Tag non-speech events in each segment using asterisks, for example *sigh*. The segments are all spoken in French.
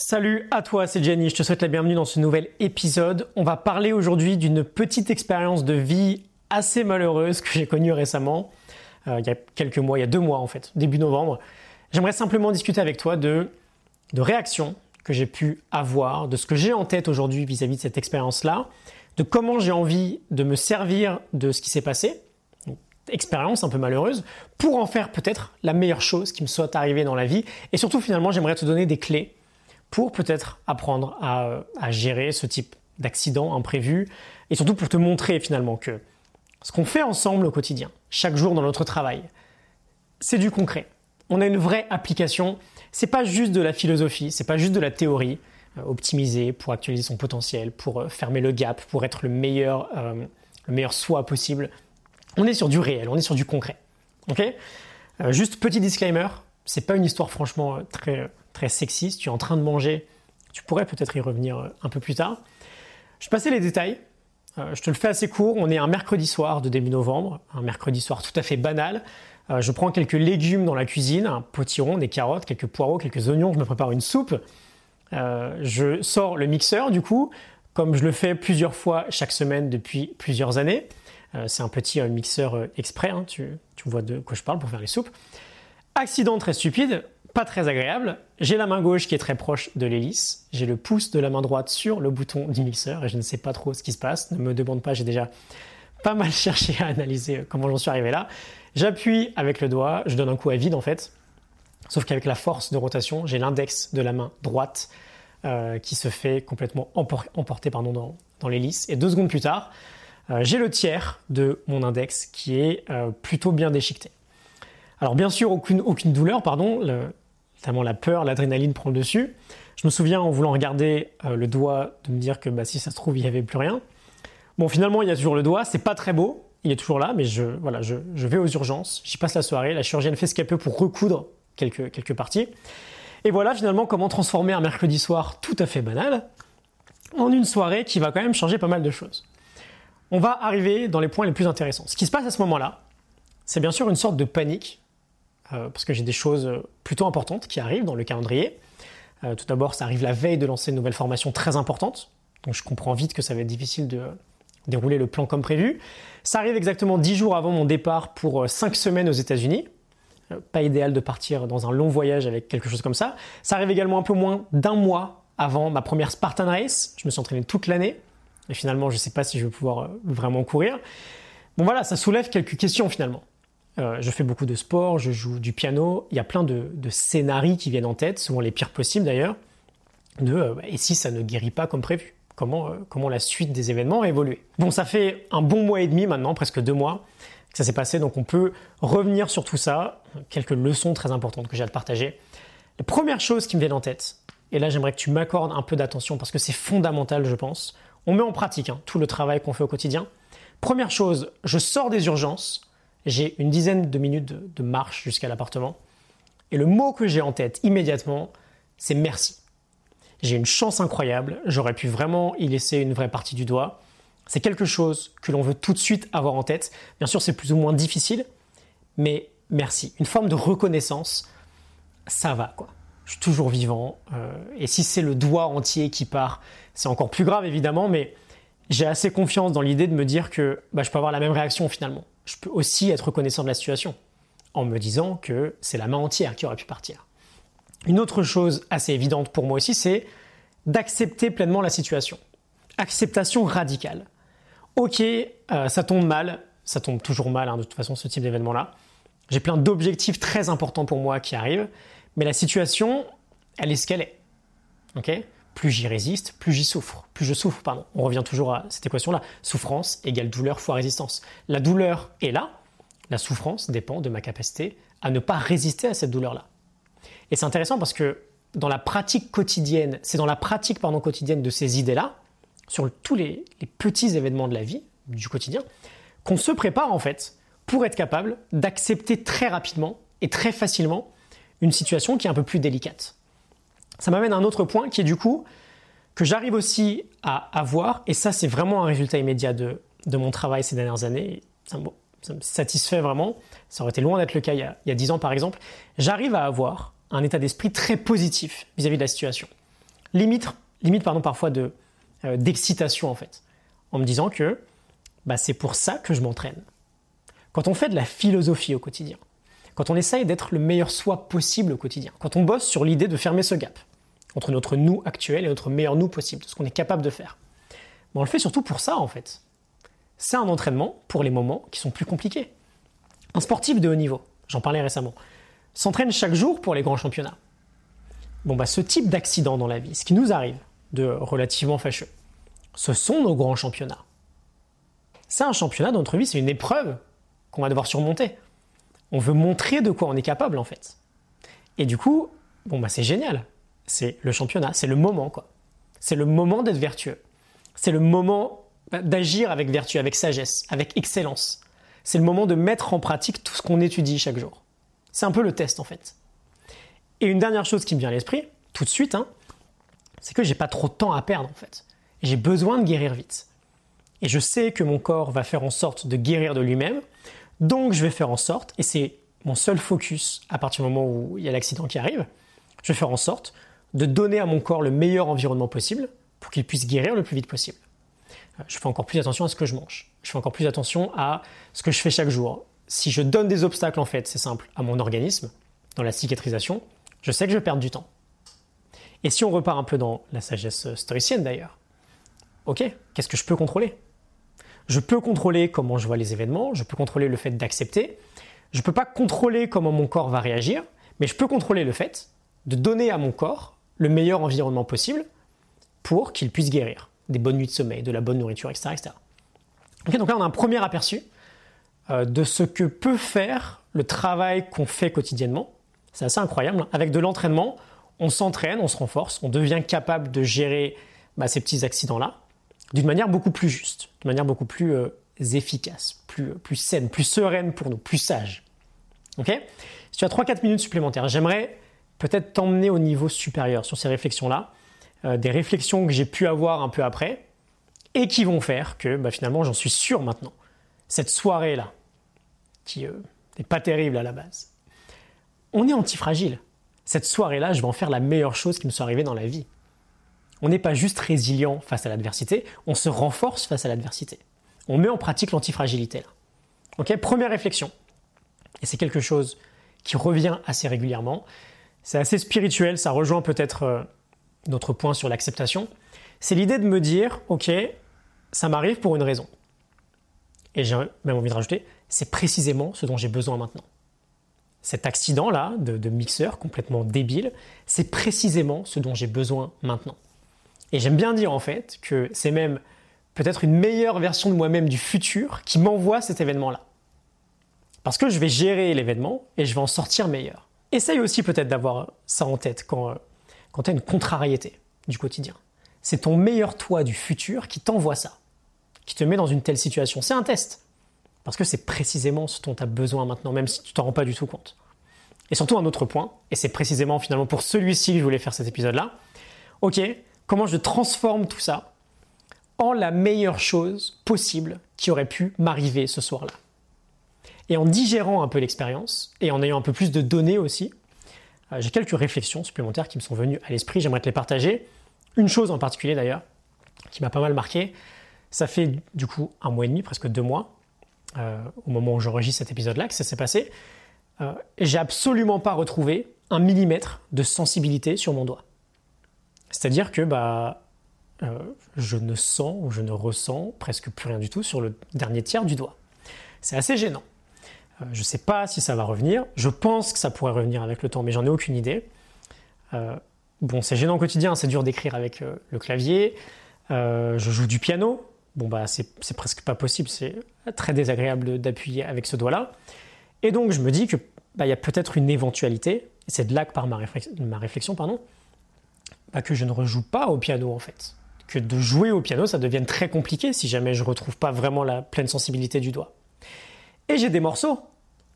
Salut à toi, c'est Jenny, je te souhaite la bienvenue dans ce nouvel épisode. On va parler aujourd'hui d'une petite expérience de vie assez malheureuse que j'ai connue récemment, euh, il y a quelques mois, il y a deux mois en fait, début novembre. J'aimerais simplement discuter avec toi de, de réactions que j'ai pu avoir, de ce que j'ai en tête aujourd'hui vis-à-vis de cette expérience-là, de comment j'ai envie de me servir de ce qui s'est passé, expérience un peu malheureuse, pour en faire peut-être la meilleure chose qui me soit arrivée dans la vie. Et surtout finalement, j'aimerais te donner des clés pour peut-être apprendre à, gérer ce type d'accident imprévu et surtout pour te montrer finalement que ce qu'on fait ensemble au quotidien, chaque jour dans notre travail, c'est du concret. On a une vraie application. C'est pas juste de la philosophie, c'est pas juste de la théorie. Euh, optimiser pour actualiser son potentiel, pour euh, fermer le gap, pour être le meilleur, euh, le meilleur soi possible. On est sur du réel, on est sur du concret. Ok? Juste petit disclaimer, c'est pas une histoire franchement très très sexiste, tu es en train de manger, tu pourrais peut-être y revenir euh, un peu plus tard. Je passais les détails, euh, je te le fais assez court, on est un mercredi soir de début novembre, un mercredi soir tout à fait banal. Euh, je prends quelques légumes dans la cuisine, un potiron, des carottes, quelques poireaux, quelques oignons, je me prépare une soupe. je sors le mixeur du coup, comme je le fais plusieurs fois chaque semaine depuis plusieurs années. c'est un petit mixeur exprès, hein, tu vois de quoi je parle pour faire les soupes. Accident très stupide, pas très agréable. J'ai la main gauche qui est très proche de l'hélice. J'ai le pouce de la main droite sur le bouton du mixeur et je ne sais pas trop ce qui se passe. Ne me demande pas, j'ai déjà pas mal *laughs* cherché à analyser comment j'en suis arrivé là. J'appuie avec le doigt, je donne un coup à vide en fait. Sauf qu'avec la force de rotation, j'ai l'index de la main droite euh, qui se fait complètement emporter pardon, dans, dans l'hélice. Et deux secondes plus tard, euh, j'ai le tiers de mon index qui est euh, plutôt bien déchiqueté. Alors bien sûr, aucune, aucune douleur, pardon, notamment la peur, l'adrénaline prend le dessus. Je me souviens en voulant regarder euh, le doigt de me dire que bah, si ça se trouve, il n'y avait plus rien. Bon, finalement, il y a toujours le doigt, c'est pas très beau, il est toujours là, mais je, voilà, je, vais aux urgences, j'y passe la soirée, la chirurgienne fait ce qu'elle peut pour recoudre quelques, quelques parties. Et voilà finalement comment transformer un mercredi soir tout à fait banal en une soirée qui va quand même changer pas mal de choses. On va arriver dans les points les plus intéressants. Ce qui se passe à ce moment-là, c'est bien sûr une sorte de panique parce que j'ai des choses euh, plutôt importantes qui arrivent dans le calendrier. Euh, tout d'abord, ça arrive la veille de lancer une nouvelle formation très importante, donc je comprends vite que ça va être difficile de dérouler le plan comme prévu. Ça arrive exactement 10 jours avant mon départ pour 5 semaines aux États-Unis. Pas idéal de partir dans un long voyage avec quelque chose comme ça. Ça arrive également un peu moins d'un mois avant ma première Spartan Race. Je me suis entraîné toute l'année. Et finalement, je ne sais pas si je vais pouvoir vraiment courir. Bon voilà, ça soulève quelques questions finalement. Euh, je fais beaucoup de sport, je joue du piano. Il y a plein de, scénarios qui viennent en tête, souvent les pires possibles d'ailleurs. De euh, et si ça ne guérit pas comme prévu? Comment, euh, la suite des événements a évolué Bon, ça fait un bon mois et demi maintenant, presque deux mois, que ça s'est passé, donc on peut revenir sur tout ça. Quelques leçons très importantes que j'ai à te partager. La première chose qui me vient en tête, et là j'aimerais que tu m'accordes un peu d'attention parce que c'est fondamental, je pense. On met en pratique hein, tout le travail qu'on fait au quotidien. Première chose, je sors des urgences j'ai une dizaine de minutes de, marche jusqu'à l'appartement. Et le mot que j'ai en tête immédiatement, c'est merci. J'ai une chance incroyable, j'aurais pu vraiment y laisser une vraie partie du doigt. C'est quelque chose que l'on veut tout de suite avoir en tête. Bien sûr, c'est plus ou moins difficile, mais merci. Une forme de reconnaissance, ça va quoi. Je suis toujours vivant. Euh, et si c'est le doigt entier qui part, c'est encore plus grave évidemment, mais j'ai assez confiance dans l'idée de me dire que bah, je peux avoir la même réaction finalement je peux aussi être reconnaissant de la situation en me disant que c'est la main entière qui aurait pu partir. Une autre chose assez évidente pour moi aussi, c'est d'accepter pleinement la situation. Acceptation radicale. Ok, euh, ça tombe mal, ça tombe toujours mal hein, de toute façon ce type d'événement-là. J'ai plein d'objectifs très importants pour moi qui arrivent, mais la situation, elle est ce qu'elle est. Ok? Plus j'y résiste, plus j'y souffre. Plus je souffre, pardon. On revient toujours à cette équation-là. Souffrance égale douleur fois résistance. La douleur est là. La souffrance dépend de ma capacité à ne pas résister à cette douleur-là. Et c'est intéressant parce que dans la pratique quotidienne, c'est dans la pratique pardon, quotidienne de ces idées-là, sur tous les, les petits événements de la vie, du quotidien, qu'on se prépare en fait pour être capable d'accepter très rapidement et très facilement une situation qui est un peu plus délicate. Ça m'amène à un autre point qui est du coup que j'arrive aussi à avoir, et ça c'est vraiment un résultat immédiat de, mon travail ces dernières années, ça me, satisfait vraiment, ça aurait été loin d'être le cas il y, a, il 10 ans par exemple, j'arrive à avoir un état d'esprit très positif vis-à-vis de la situation. limite, limite pardon, parfois de, euh, d'excitation en fait, en me disant que bah, c'est pour ça que je m'entraîne. Quand on fait de la philosophie au quotidien, quand on essaye d'être le meilleur soi possible au quotidien, quand on bosse sur l'idée de fermer ce gap entre notre nous actuel et notre meilleur nous possible, ce qu'on est capable de faire, bah, on le fait surtout pour ça en fait. C'est un entraînement pour les moments qui sont plus compliqués. Un sportif de haut niveau, j'en parlais récemment, s'entraîne chaque jour pour les grands championnats. Bon, bah, ce type d'accident dans la vie, ce qui nous arrive de relativement fâcheux, ce sont nos grands championnats. C'est un championnat dans notre vie, c'est une épreuve qu'on va devoir surmonter. On veut montrer de quoi on est capable en fait. Et du coup, bon bah c'est génial. C'est le championnat, c'est le moment quoi. C'est le moment d'être vertueux. C'est le moment d'agir avec vertu, avec sagesse, avec excellence. C'est le moment de mettre en pratique tout ce qu'on étudie chaque jour. C'est un peu le test en fait. Et une dernière chose qui me vient à l'esprit, tout de suite, hein, c'est que j'ai pas trop de temps à perdre en fait. J'ai besoin de guérir vite. Et je sais que mon corps va faire en sorte de guérir de lui-même, donc je vais faire en sorte, et c'est mon seul focus à partir du moment où il y a l'accident qui arrive, je vais faire en sorte de donner à mon corps le meilleur environnement possible pour qu'il puisse guérir le plus vite possible. Euh, je fais encore plus attention à ce que je mange. Je fais encore plus attention à ce que je fais chaque jour. Si je donne des obstacles, en fait, c'est simple, à mon organisme, dans la cicatrisation, je sais que je vais perdre du temps. Et si on repart un peu dans la sagesse stoïcienne d'ailleurs, ok, qu'est-ce que je peux contrôler? Je peux contrôler comment je vois les événements, je peux contrôler le fait d'accepter, je ne peux pas contrôler comment mon corps va réagir, mais je peux contrôler le fait de donner à mon corps le meilleur environnement possible pour qu'il puisse guérir. Des bonnes nuits de sommeil, de la bonne nourriture, etc. etc. donc là, on a un premier aperçu euh, de ce que peut faire le travail qu'on fait quotidiennement. C'est assez incroyable. Avec de l'entraînement, on s'entraîne, on se renforce, on devient capable de gérer bah, ces petits accidents-là d'une manière beaucoup plus juste, de manière beaucoup plus euh, efficace, plus, plus saine, plus sereine pour nous, plus sage. Ok? Si tu as 3-4 minutes supplémentaires, j'aimerais peut-être t'emmener au niveau supérieur sur ces réflexions-là, euh, des réflexions que j'ai pu avoir un peu après et qui vont faire que bah, finalement j'en suis sûr maintenant. Cette soirée-là, qui n'est euh, pas terrible à la base, on est antifragile cette soirée-là, je vais en faire la meilleure chose qui me soit arrivée dans la vie. On n'est pas juste résilient face à l'adversité, on se renforce face à l'adversité. On met en pratique l'antifragilité. Ok, première réflexion. Et c'est quelque chose qui revient assez régulièrement. C'est assez spirituel, ça rejoint peut-être euh, notre point sur l'acceptation. C'est l'idée de me dire, ok, ça m'arrive pour une raison. Et j'ai même envie de rajouter, c'est précisément ce dont j'ai besoin maintenant cet accident-là de, mixeur complètement débile, c'est précisément ce dont j'ai besoin maintenant. Et j'aime bien dire en fait que c'est même peut-être une meilleure version de moi-même du futur qui m'envoie cet événement-là. Parce que je vais gérer l'événement et je vais en sortir meilleur. Essaye aussi peut-être d'avoir ça en tête quand, quand tu as une contrariété du quotidien. C'est ton meilleur toi du futur qui t'envoie ça, qui te met dans une telle situation. C'est un test. Parce que c'est précisément ce dont tu as besoin maintenant, même si tu t'en rends pas du tout compte. Et surtout un autre point, et c'est précisément finalement pour celui-ci que je voulais faire cet épisode-là. Ok, comment je transforme tout ça en la meilleure chose possible qui aurait pu m'arriver ce soir-là. Et en digérant un peu l'expérience, et en ayant un peu plus de données aussi, euh, j'ai quelques réflexions supplémentaires qui me sont venues à l'esprit, j'aimerais te les partager. Une chose en particulier d'ailleurs, qui m'a pas mal marqué, ça fait du coup un mois et demi, presque deux mois, euh, au moment où j'enregistre cet épisode-là, que ça s'est passé, euh, j'ai absolument pas retrouvé un millimètre de sensibilité sur mon doigt. C'est-à-dire que bah, euh, je ne sens ou je ne ressens presque plus rien du tout sur le dernier tiers du doigt. C'est assez gênant. Je ne sais pas si ça va revenir. Je pense que ça pourrait revenir avec le temps, mais j'en ai aucune idée. bon, c'est gênant au quotidien, c'est dur d'écrire avec le clavier. je joue du piano, bon bah c'est presque pas possible, c'est très désagréable d'appuyer avec ce doigt-là. Et donc je me dis que bah, y a peut-être une éventualité, et c'est de là que part ma, réflexion, pardon, bah, que je ne rejoue pas au piano en fait. Que de jouer au piano, ça devienne très compliqué si jamais je retrouve pas vraiment la pleine sensibilité du doigt. Et j'ai des morceaux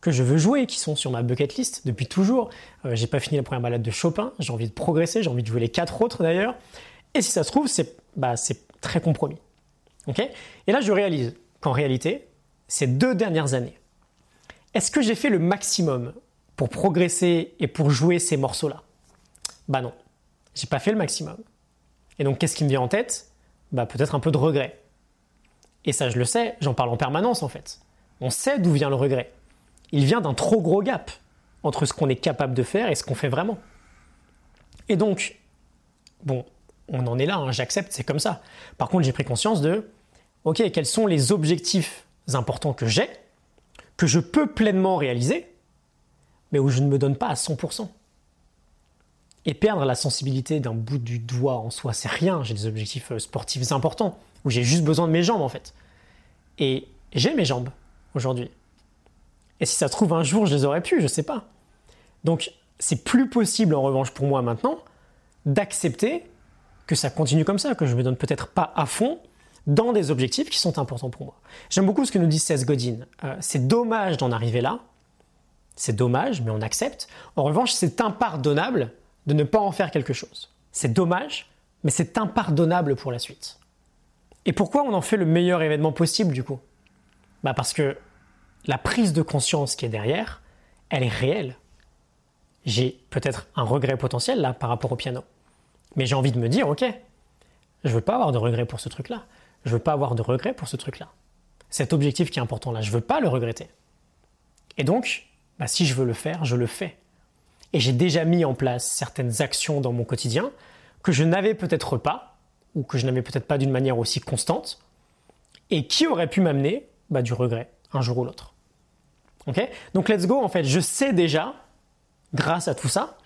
que je veux jouer, qui sont sur ma bucket list depuis toujours. Euh, j'ai pas fini la première balade de Chopin, j'ai envie de progresser, j'ai envie de jouer les quatre autres d'ailleurs. Et si ça se trouve, c'est bah, très compromis. Et là, je réalise qu'en réalité, ces deux dernières années, est-ce que j'ai fait le maximum pour progresser et pour jouer ces morceaux-là? Bah non, j'ai pas fait le maximum. Et donc, qu'est-ce qui me vient en tête? Bah, peut-être un peu de regret. Et ça, je le sais, j'en parle en permanence en fait. On sait d'où vient le regret. Il vient d'un trop gros gap entre ce qu'on est capable de faire et ce qu'on fait vraiment. Et donc, bon, on en est là, hein, j'accepte, c'est comme ça. Par contre, j'ai pris conscience de, ok, quels sont les objectifs importants que j'ai, que je peux pleinement réaliser, mais où je ne me donne pas à 100%. Et perdre la sensibilité d'un bout du doigt en soi, c'est rien. J'ai des objectifs euh, sportifs importants, où j'ai juste besoin de mes jambes en fait. Et j'ai mes jambes aujourd'hui. Et si ça se trouve un jour, je les aurais pu, je sais pas. Donc c'est plus possible en revanche pour moi maintenant d'accepter que ça continue comme ça, que je me donne peut-être pas à fond dans des objectifs qui sont importants pour moi. J'aime beaucoup ce que nous dit Seth Godin. Euh, c'est dommage d'en arriver là. C'est dommage, mais on accepte. En revanche, c'est impardonnable de ne pas en faire quelque chose. C'est dommage, mais c'est impardonnable pour la suite. Et pourquoi on en fait le meilleur événement possible du coup? Bah Parce que la prise de conscience qui est derrière, elle est réelle. J'ai peut-être un regret potentiel là par rapport au piano. Mais j'ai envie de me dire, ok, je ne veux pas avoir de regret pour ce truc-là. Je ne veux pas avoir de regret pour ce truc-là. Cet objectif qui est important là, je ne veux pas le regretter. Et donc, bah, si je veux le faire, je le fais. Et j'ai déjà mis en place certaines actions dans mon quotidien que je n'avais peut-être pas, ou que je n'avais peut-être pas d'une manière aussi constante, et qui auraient pu m'amener bah, du regret un jour ou l'autre. Ok? Donc let's go, en fait, je sais déjà, grâce à tout ça,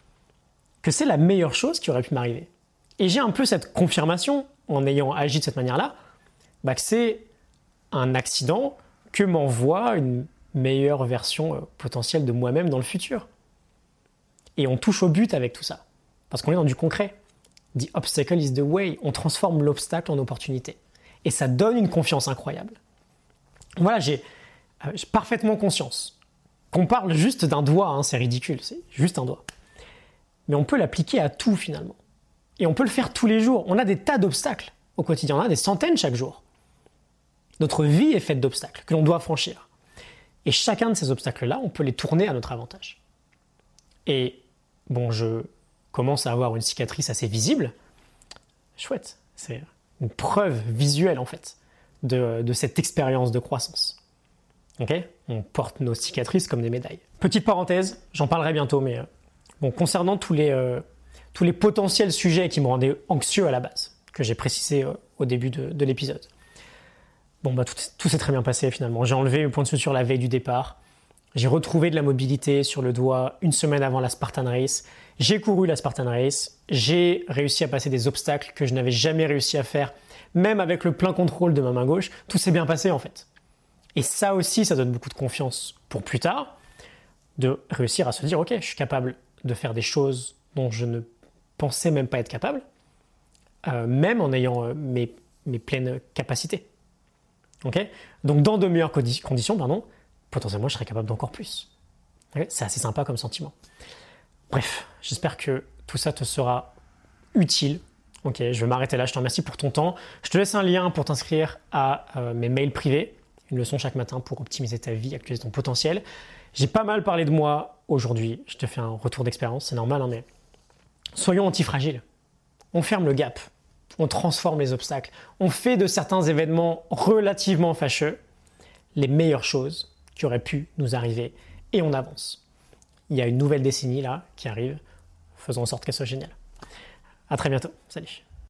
que c'est la meilleure chose qui aurait pu m'arriver. Et j'ai un peu cette confirmation, en ayant agi de cette manière-là, bah, que c'est un accident que m'envoie une meilleure version euh, potentielle de moi-même dans le futur. Et on touche au but avec tout ça. Parce qu'on est dans du concret. The obstacle is the way. On transforme l'obstacle en opportunité. Et ça donne une confiance incroyable. Voilà, j'ai euh, parfaitement conscience qu'on parle juste d'un doigt, hein, c'est ridicule, c'est juste un doigt. Mais on peut l'appliquer à tout finalement. Et on peut le faire tous les jours. On a des tas d'obstacles au quotidien, on a des centaines chaque jour. Notre vie est faite d'obstacles que l'on doit franchir. Et chacun de ces obstacles-là, on peut les tourner à notre avantage. Et bon, je commence à avoir une cicatrice assez visible. Chouette, c'est une preuve visuelle en fait de, cette expérience de croissance. On porte nos cicatrices comme des médailles. Petite parenthèse, j'en parlerai bientôt, mais euh, concernant tous les, euh, tous les potentiels sujets qui me rendaient anxieux à la base, que j'ai précisé euh, au début de, l'épisode. Bon, bah, tout, tout s'est très bien passé finalement. J'ai enlevé le point de suture la veille du départ. J'ai retrouvé de la mobilité sur le doigt une semaine avant la Spartan Race. J'ai couru la Spartan Race. J'ai réussi à passer des obstacles que je n'avais jamais réussi à faire, même avec le plein contrôle de ma main gauche. Tout s'est bien passé en fait. Et ça aussi, ça donne beaucoup de confiance pour plus tard, de réussir à se dire, ok, je suis capable de faire des choses dont je ne pensais même pas être capable, euh, même en ayant euh, mes, mes, pleines capacités. Ok? Donc dans de meilleures conditions, pardon, potentiellement je serais capable d'encore plus. C'est assez sympa comme sentiment. Bref, j'espère que tout ça te sera utile. Ok, je vais m'arrêter là. Je te remercie pour ton temps. Je te laisse un lien pour t'inscrire à euh, mes mails privés. Une leçon chaque matin pour optimiser ta vie, actualiser ton potentiel. J'ai pas mal parlé de moi aujourd'hui. Je te fais un retour d'expérience. C'est normal, hein, mais soyons antifragiles. On ferme le gap. On transforme les obstacles. On fait de certains événements relativement fâcheux les meilleures choses qui aurait pu nous arriver et on avance. Il y a une nouvelle décennie là qui arrive, faisons en sorte qu'elle soit géniale. À très bientôt, salut